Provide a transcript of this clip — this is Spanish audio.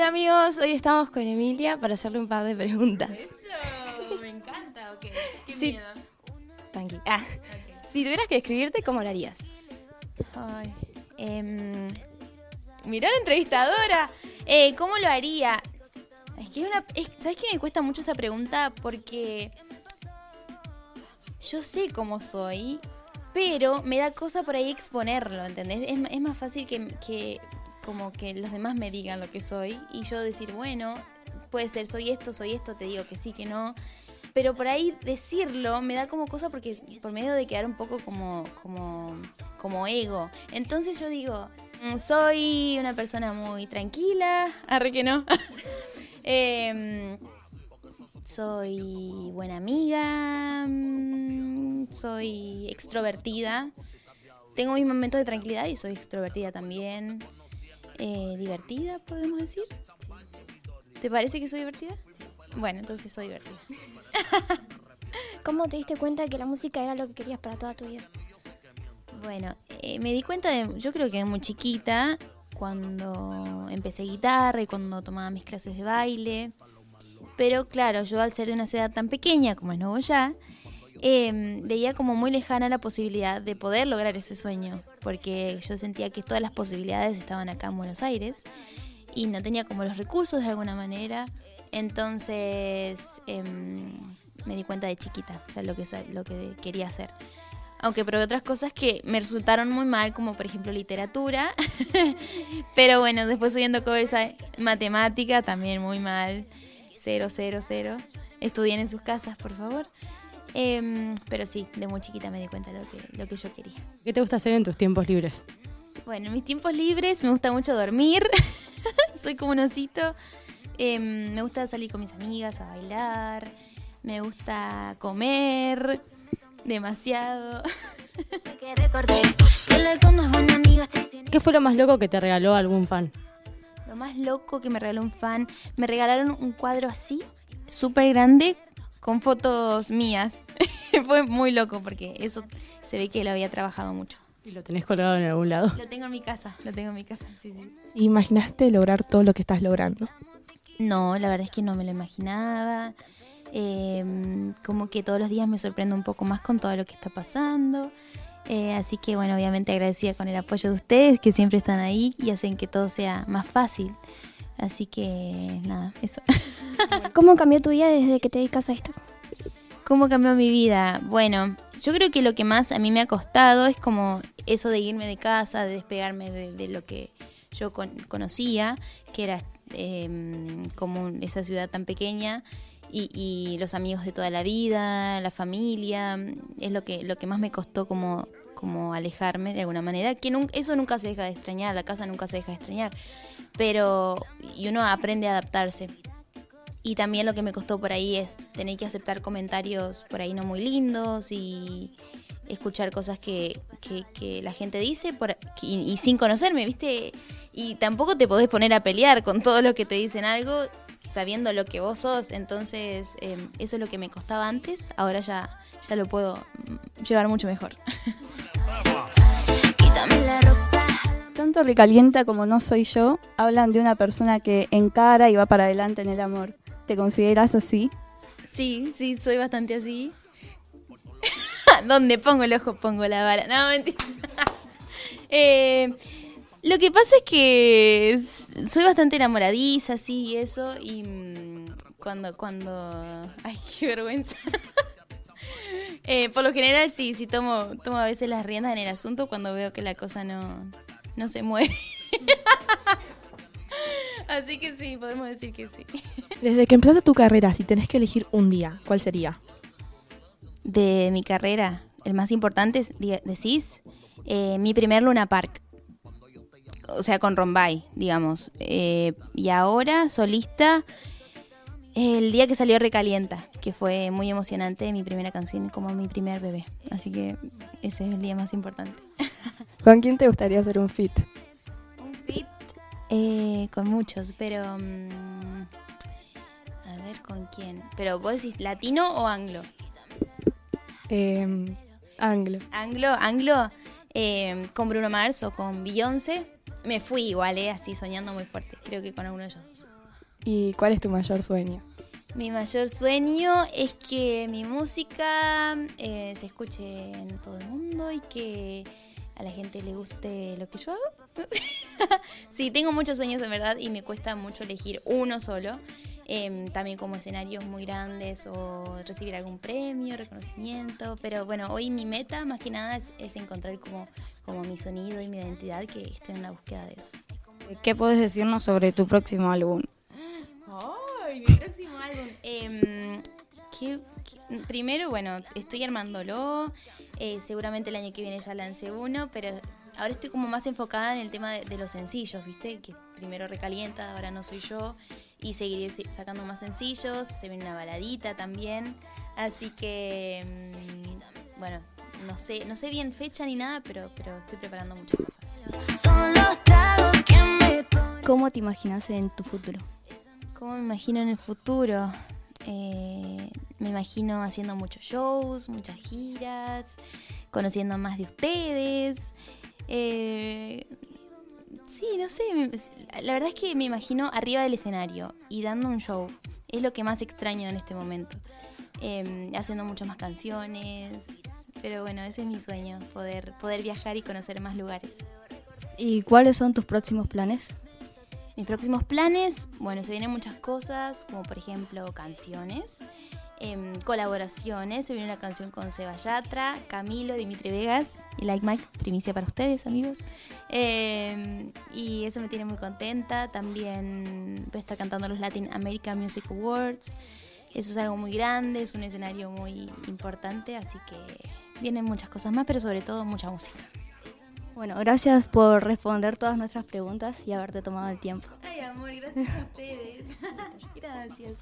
Hola amigos, hoy estamos con Emilia para hacerle un par de preguntas. Eso, me encanta, ok. Qué Sí. miedo. Tranqui. Ah, si tuvieras que describirte, ¿cómo lo harías? Ay, em, mirá la entrevistadora. Eh, ¿Cómo lo haría? Es que es una. es- ¿Sabes qué me cuesta mucho esta pregunta? Porque yo sé cómo soy, pero me da cosa por ahí exponerlo, ¿entendés? Es, es más fácil que, que como que los demás me digan lo que soy y yo decir, bueno, puede ser, soy esto, soy esto, te digo que sí, que no. Pero por ahí decirlo me da como cosa porque por medio de quedar un poco como, como, como ego. Entonces yo digo, mm, soy una persona muy tranquila, arre que no. Em, soy buena amiga, mm, soy extrovertida. Tengo mis momentos de tranquilidad y soy extrovertida también. Eh, divertida, podemos decir. ¿Te parece que soy divertida? Bueno, entonces soy divertida. ¿Cómo te diste cuenta de que la música era lo que querías para toda tu vida? Bueno, eh, me di cuenta de, yo creo que de muy chiquita, cuando empecé guitarra y cuando tomaba mis clases de baile. Pero claro, yo al ser de una ciudad tan pequeña como es Nuevo Ya, eh, veía como muy lejana la posibilidad de poder lograr ese sueño, porque yo sentía que todas las posibilidades estaban acá en Buenos Aires y no tenía como los recursos de alguna manera. Entonces em, me di cuenta de chiquita, ya lo que, lo que quería hacer. Aunque probé otras cosas que me resultaron muy mal, como por ejemplo literatura. Pero bueno, después subiendo covers a matemática, también muy mal. Cero, cero, cero. Estudien en sus casas, por favor. Em, pero sí, de muy chiquita me di cuenta de lo que, lo que yo quería. ¿Qué te gusta hacer en tus tiempos libres? Bueno, en mis tiempos libres me gusta mucho dormir. Soy como un osito. Em, me gusta salir con mis amigas a bailar. Me gusta comer demasiado. ¿Qué fue lo más loco que te regaló algún fan? Lo más loco que me regaló un fan, me regalaron un cuadro así, súper grande, con fotos mías. Fue muy loco porque eso se ve que lo había trabajado mucho. ¿Y lo tenés colgado en algún lado? Lo tengo en mi casa, lo tengo en mi casa, sí, sí. ¿Imaginaste lograr todo lo que estás logrando? No, la verdad es que no me lo imaginaba. Eh, como que todos los días me sorprendo un poco más con todo lo que está pasando. Eh, así que bueno, obviamente agradecida con el apoyo de ustedes que siempre están ahí y hacen que todo sea más fácil. Así que nada, eso. ¿Cómo cambió tu vida desde que te dedicas a esto? ¿Cómo cambió mi vida? Bueno, yo creo que lo que más a mí me ha costado es como eso de irme de casa, de despegarme de, de lo que yo con- conocía, que era eh, como esa ciudad tan pequeña y, y los amigos de toda la vida, la familia, es lo que, lo que más me costó como, como alejarme de alguna manera, que eso nunca se deja de extrañar, la casa nunca se deja de extrañar, pero y uno aprende a adaptarse. Y también lo que me costó por ahí es tener que aceptar comentarios por ahí no muy lindos y escuchar cosas que, que- que la gente dice por, y, y sin conocerme, ¿viste? Y tampoco te podés poner a pelear con todo lo que te dicen algo sabiendo lo que vos sos. Entonces, eh, eso es lo que me costaba antes. Ahora ya, ya lo puedo mm, llevar mucho mejor. Tanto Recalienta como No Soy Yo hablan de una persona que encara y va para adelante en el amor. ¿Te consideras así? Sí, sí, soy bastante así. Donde pongo el ojo, pongo la bala. No, mentira. Eh, lo que pasa es que soy bastante enamoradiza, sí, y eso. Y mm, cuando, cuando... Ay, qué vergüenza. Eh, por lo general, sí, sí tomo, tomo a veces las riendas en el asunto cuando veo que la cosa no, no se mueve. Así que sí, podemos decir que sí. Desde que empezaste tu carrera, si tenés que elegir un día, ¿cuál sería? de mi carrera, el más importante, es, decís, eh, mi primer Luna Park. O sea, con Rombay, digamos. Eh, y ahora, solista, el día que salió Recalienta, que fue muy emocionante, mi primera canción como mi primer bebé. Así que ese es el día más importante. ¿Con quién te gustaría hacer un fit? Un fit eh, con muchos, pero... mm, a ver, ¿con quién? Pero vos decís, ¿latino o anglo? Eh, anglo. Anglo, anglo, eh, con Bruno Mars o con Beyoncé. Me fui igual, eh, así soñando muy fuerte. Creo que con alguno de ellos dos. ¿Y cuál es tu mayor sueño? Mi mayor sueño es que mi música eh, se escuche en todo el mundo y que a la gente le guste lo que yo hago. sí, tengo muchos sueños en verdad y me cuesta mucho elegir uno solo. Em, también como escenarios muy grandes o recibir algún premio, reconocimiento. Pero bueno, hoy mi meta más que nada es, es encontrar como, como mi sonido y mi identidad, que estoy en la búsqueda de eso. ¿Qué puedes decirnos sobre tu próximo álbum? ¡Ay, mi próximo álbum! Em, ¿qué- qué- primero, bueno, estoy armándolo. eh, seguramente el año que viene ya lancé uno, pero ahora estoy como más enfocada en el tema de, de los sencillos, ¿viste? Que primero recalienta, ahora no soy yo. Y seguiré sacando más sencillos. Se viene una baladita también. Así que, mm, bueno, no sé, no sé bien fecha ni nada, pero, pero estoy preparando muchas cosas. ¿Cómo te imaginas en tu futuro? ¿Cómo me imagino en el futuro? Eh, me imagino haciendo muchos shows, muchas giras, conociendo más de ustedes. Eh, sí, no sé. La verdad es que me imagino arriba del escenario y dando un show. Es lo que más extraño en este momento. Eh, haciendo muchas más canciones. Pero bueno, ese es mi sueño, poder, poder viajar y conocer más lugares. ¿Y cuáles son tus próximos planes? Mis próximos planes, bueno, se vienen muchas cosas, como por ejemplo canciones, em, colaboraciones. Se viene una canción con Seba Yatra, Camilo, Dimitri Vegas y Like Mike, primicia para ustedes, amigos. Em, y eso me tiene muy contenta. También voy a estar cantando los Latin American Music Awards. Eso es algo muy grande, es un escenario muy importante, así que vienen muchas cosas más, pero sobre todo mucha música. Bueno, gracias por responder todas nuestras preguntas y haberte tomado el tiempo. Ay, amor, gracias a ustedes. gracias.